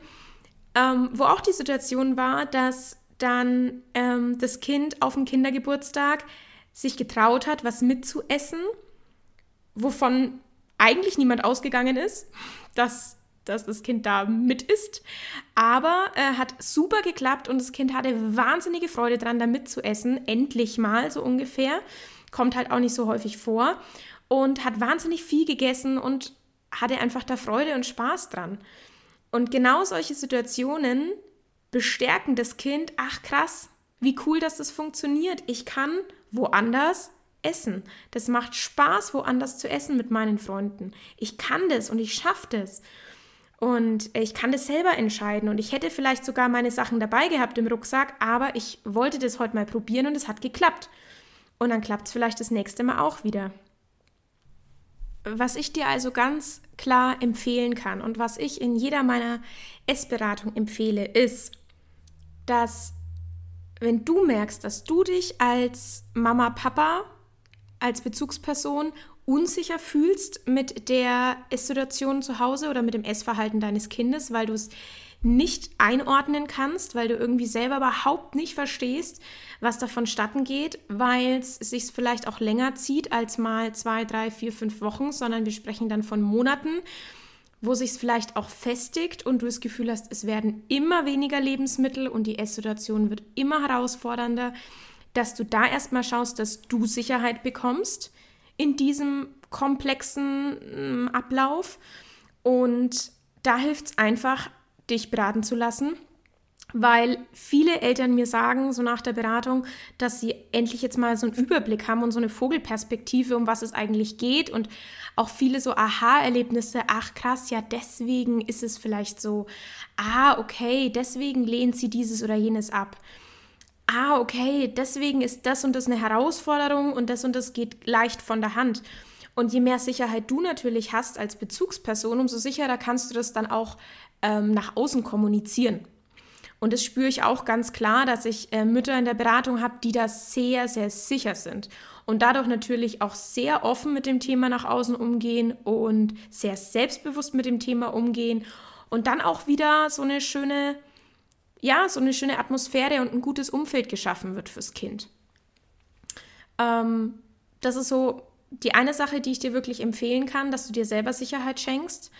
ähm, wo auch die Situation war, dass dann ähm, das Kind auf dem Kindergeburtstag sich getraut hat, was mitzuessen, wovon eigentlich niemand ausgegangen ist, dass, dass das Kind da mit isst. Aber äh, hat super geklappt und das Kind hatte wahnsinnige Freude dran, da mitzuessen. Endlich mal, so ungefähr. Kommt halt auch nicht so häufig vor. Und hat wahnsinnig viel gegessen und hatte einfach da Freude und Spaß dran. Und genau solche Situationen bestärken das Kind, ach krass, wie cool, dass das funktioniert. Ich kann woanders essen. Das macht Spaß, woanders zu essen mit meinen Freunden. Ich kann das und ich schaffe das. Und ich kann das selber entscheiden. Und ich hätte vielleicht sogar meine Sachen dabei gehabt im Rucksack, aber ich wollte das heute mal probieren und es hat geklappt. Und dann klappt es vielleicht das nächste Mal auch wieder. Was ich dir also ganz klar empfehlen kann. Und was ich in jeder meiner Essberatung empfehle, ist, dass wenn du merkst, dass du dich als Mama, Papa als Bezugsperson unsicher fühlst mit der Esssituation zu Hause oder mit dem Essverhalten deines Kindes, weil du es nicht einordnen kannst, weil du irgendwie selber überhaupt nicht verstehst, was da vonstatten geht, weil es sich vielleicht auch länger zieht als mal zwei, drei, vier, fünf Wochen, sondern wir sprechen dann von Monaten, wo sich es vielleicht auch festigt und du das Gefühl hast, es werden immer weniger Lebensmittel und die Esssituation wird immer herausfordernder dass du da erstmal schaust, dass du Sicherheit bekommst in diesem komplexen mm, Ablauf. Und da hilft es einfach, dich beraten zu lassen, weil viele Eltern mir sagen, so nach der Beratung, dass sie endlich jetzt mal so einen Überblick haben und so eine Vogelperspektive, um was es eigentlich geht und auch viele so Aha-Erlebnisse, ach krass, ja, deswegen ist es vielleicht so, ah, okay, deswegen lehnt sie dieses oder jenes ab ah, okay, deswegen ist das und das eine Herausforderung und das und das geht leicht von der Hand. Und je mehr Sicherheit du natürlich hast als Bezugsperson, umso sicherer kannst du das dann auch ähm, nach außen kommunizieren. Und das spüre ich auch ganz klar, dass ich äh, Mütter in der Beratung habe, die da sehr, sehr sicher sind und dadurch natürlich auch sehr offen mit dem Thema nach außen umgehen und sehr selbstbewusst mit dem Thema umgehen und dann auch wieder so eine schöne ja, so eine schöne Atmosphäre und ein gutes Umfeld geschaffen wird fürs Kind. Ähm, das ist so die eine Sache, die ich dir wirklich empfehlen kann, dass du dir selber Sicherheit schenkst.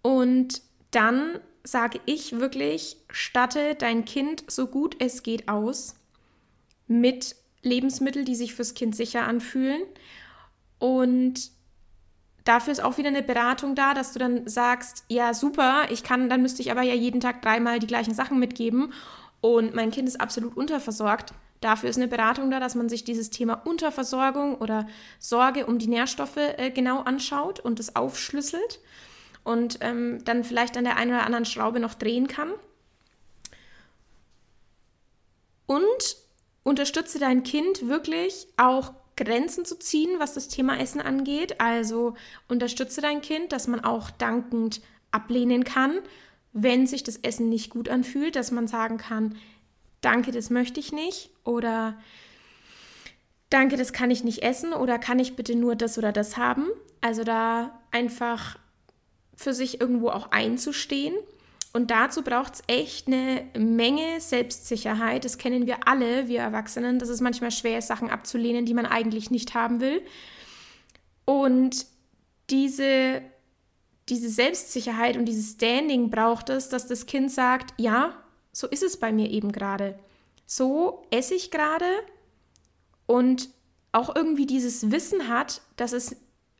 Und dann sage ich wirklich, statte dein Kind so gut es geht aus mit Lebensmitteln, die sich fürs Kind sicher anfühlen. Und dafür ist auch wieder eine Beratung da, dass du dann sagst, ja super, ich kann, dann müsste ich aber ja jeden Tag dreimal die gleichen Sachen mitgeben und mein Kind ist absolut unterversorgt. Dafür ist eine Beratung da, dass man sich dieses Thema Unterversorgung oder Sorge um die Nährstoffe äh, genau anschaut und das aufschlüsselt und ähm, dann vielleicht an der einen oder anderen Schraube noch drehen kann. Und unterstütze dein Kind wirklich auch Grenzen zu ziehen, was das Thema Essen angeht. Also unterstütze dein Kind, dass man auch dankend ablehnen kann, wenn sich das Essen nicht gut anfühlt, dass man sagen kann, danke, das möchte ich nicht oder danke, das kann ich nicht essen oder kann ich bitte nur das oder das haben. Also da einfach für sich irgendwo auch einzustehen. Und dazu braucht es echt eine Menge Selbstsicherheit. Das kennen wir alle, wir Erwachsenen, dass es manchmal schwer ist, Sachen abzulehnen, die man eigentlich nicht haben will. Und diese, diese Selbstsicherheit und dieses Standing braucht es, dass das Kind sagt, ja, so ist es bei mir eben gerade. So esse ich gerade und auch irgendwie dieses Wissen hat, dass es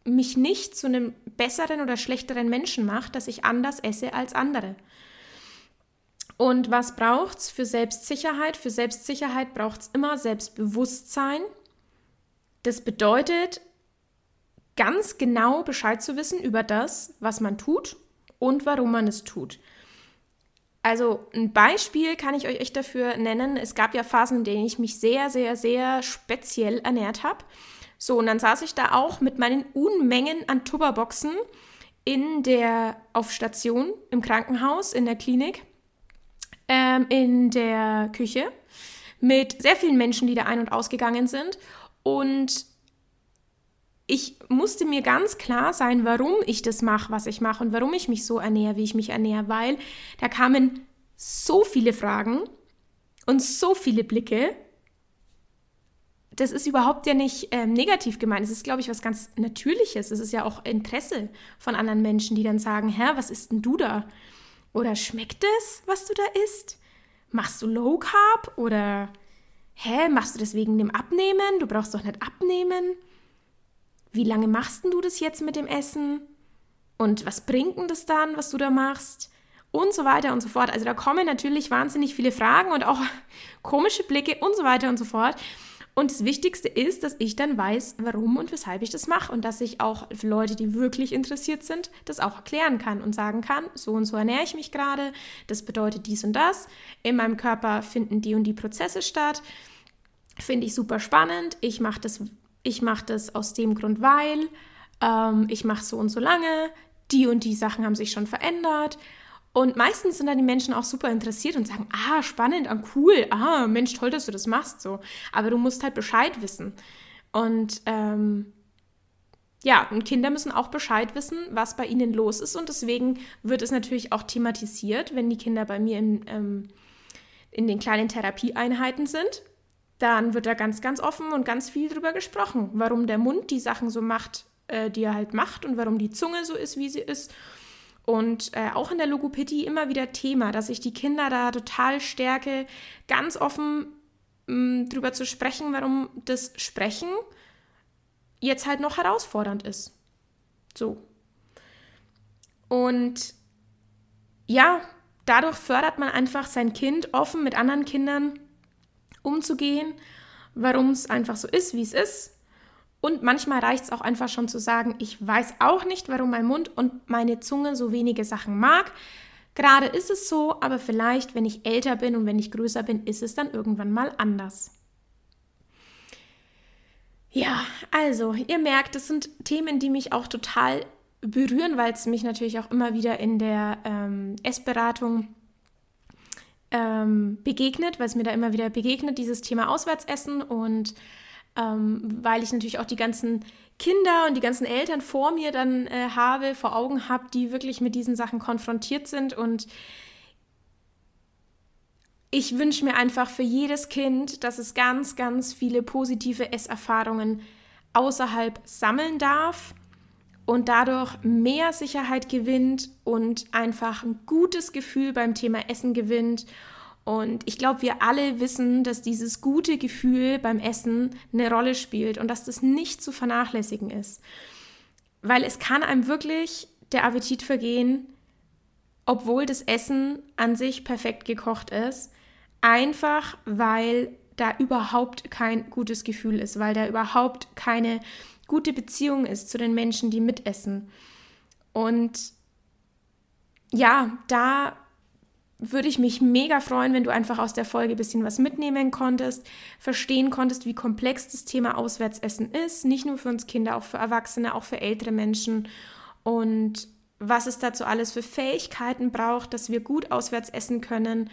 mich nicht zu einem besseren oder schlechteren Menschen macht, dass ich anders esse als andere. Und was braucht es für Selbstsicherheit? Für Selbstsicherheit braucht es immer Selbstbewusstsein. Das bedeutet, ganz genau Bescheid zu wissen über das, was man tut und warum man es tut. Also ein Beispiel kann ich euch echt dafür nennen. Es gab ja Phasen, in denen ich mich sehr, sehr, sehr speziell ernährt habe. So, und dann saß ich da auch mit meinen Unmengen an Tupperboxen in der Aufstation, im Krankenhaus, in der Klinik, ähm, in der Küche mit sehr vielen Menschen, die da ein- und ausgegangen sind. Und ich musste mir ganz klar sein, warum ich das mache, was ich mache und warum ich mich so ernähre, wie ich mich ernähre, weil da kamen so viele Fragen und so viele Blicke das ist überhaupt ja nicht ähm, negativ gemeint. Es ist, glaube ich, was ganz Natürliches. Es ist ja auch Interesse von anderen Menschen, die dann sagen, Hä, was isst denn du da? Oder schmeckt es, was du da isst? Machst du Low Carb? Oder hä, machst du das wegen dem Abnehmen? Du brauchst doch nicht abnehmen. Wie lange machst denn du das jetzt mit dem Essen? Und was bringt denn das dann, was du da machst? Und so weiter und so fort. Also da kommen natürlich wahnsinnig viele Fragen und auch komische Blicke und so weiter und so fort. Und das Wichtigste ist, dass ich dann weiß, warum und weshalb ich das mache und dass ich auch für Leute, die wirklich interessiert sind, das auch erklären kann und sagen kann, so und so ernähre ich mich gerade, das bedeutet dies und das, in meinem Körper finden die und die Prozesse statt. Finde ich super spannend. Ich mache das, mach das aus dem Grund, weil ähm, ich mache so und so lange, die und die Sachen haben sich schon verändert. Und meistens sind dann die Menschen auch super interessiert und sagen, ah, spannend, ah, cool, ah, Mensch, toll, dass du das machst, so. Aber du musst halt Bescheid wissen. Und ähm, ja, und Kinder müssen auch Bescheid wissen, was bei ihnen los ist. Und deswegen wird es natürlich auch thematisiert, wenn die Kinder bei mir in, ähm, in den kleinen Therapieeinheiten sind. Dann wird da ganz, ganz offen und ganz viel drüber gesprochen, warum der Mund die Sachen so macht, äh, die er halt macht und warum die Zunge so ist, wie sie ist und äh, auch in der Logopädie immer wieder Thema, dass ich die Kinder da total stärke, ganz offen mh, mm, drüber zu sprechen, warum das Sprechen jetzt halt noch herausfordernd ist. So. Und ja, dadurch fördert man einfach sein Kind offen mit anderen Kindern umzugehen, warum es einfach so ist, wie es ist und manchmal reicht es auch einfach schon zu sagen, ich weiß auch nicht, warum mein Mund und meine Zunge so wenige Sachen mag. Gerade ist es so, aber vielleicht, wenn ich älter bin und wenn ich größer bin, ist es dann irgendwann mal anders. Ja, also, ihr merkt, das sind Themen, die mich auch total berühren, weil es mich natürlich auch immer wieder in der ähm, Essberatung ähm, begegnet, weil es mir da immer wieder begegnet, dieses Thema Auswärtsessen und ähm, weil ich natürlich auch die ganzen Kinder und die ganzen Eltern vor mir dann äh, habe, vor Augen habe, die wirklich mit diesen Sachen konfrontiert sind. Und ich wünsche mir einfach für jedes Kind, dass es ganz, ganz viele positive Esserfahrungen außerhalb sammeln darf und dadurch mehr Sicherheit gewinnt und einfach ein gutes Gefühl beim Thema Essen gewinnt und ich glaube, wir alle wissen, dass dieses gute Gefühl beim Essen eine Rolle spielt und dass das nicht zu vernachlässigen ist. Weil es kann einem wirklich der Appetit vergehen, obwohl das Essen an sich perfekt gekocht ist, einfach weil da überhaupt kein gutes Gefühl ist, weil da überhaupt keine gute Beziehung ist zu den Menschen, die mitessen. Und ja, da würde ich mich mega freuen, wenn du einfach aus der Folge ein bisschen was mitnehmen konntest, verstehen konntest, wie komplex das Thema Auswärtsessen ist. Nicht nur für uns Kinder, auch für Erwachsene, auch für ältere Menschen. Und was es dazu alles für Fähigkeiten braucht, dass wir gut auswärts essen können.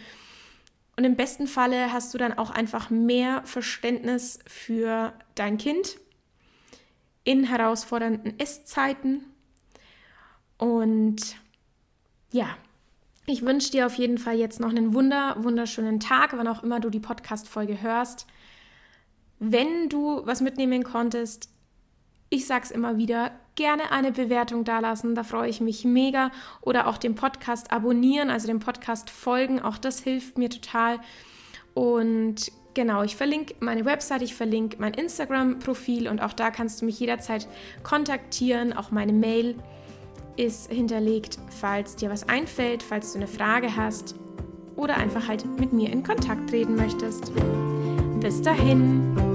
Und im besten Falle hast du dann auch einfach mehr Verständnis für dein Kind in herausfordernden Esszeiten Und ja, ich wünsche dir auf jeden Fall jetzt noch einen wunder, wunderschönen Tag, wann auch immer du die Podcast-Folge hörst. Wenn du was mitnehmen konntest, ich sag's immer wieder, gerne eine Bewertung dalassen, da freue ich mich mega. Oder auch den Podcast abonnieren, also dem Podcast folgen, auch das hilft mir total. Und genau, ich verlinke meine Website, ich verlinke mein Instagram-Profil und auch da kannst du mich jederzeit kontaktieren. Auch meine Mail ist hinterlegt, falls dir was einfällt, falls du eine Frage hast oder einfach halt mit mir in Kontakt treten möchtest. Bis dahin.